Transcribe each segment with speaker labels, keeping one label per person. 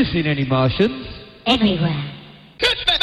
Speaker 1: Have you seen any Martians?
Speaker 2: Everywhere.
Speaker 3: Goodman!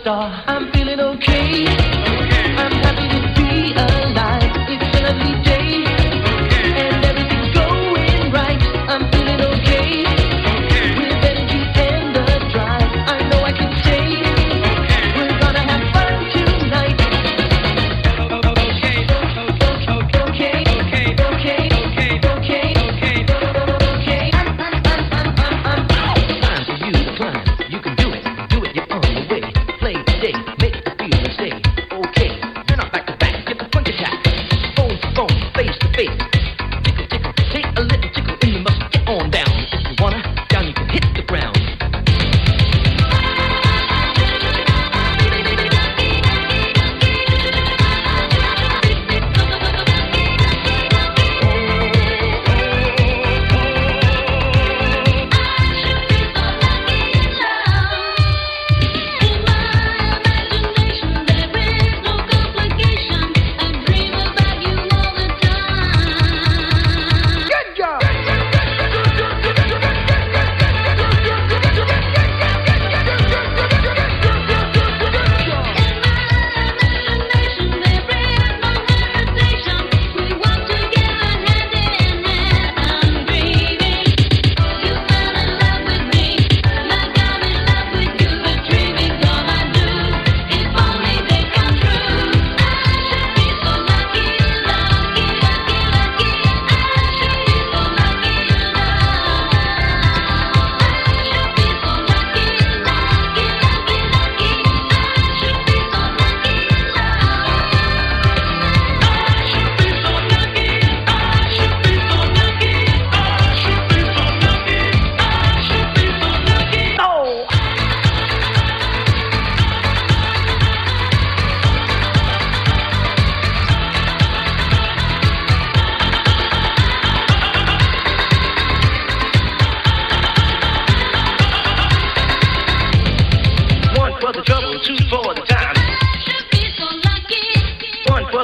Speaker 3: star.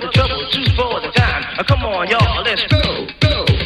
Speaker 3: for the trouble, two for the time. Come on, y'all, let's go, go.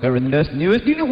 Speaker 1: Current newest, newest, you know,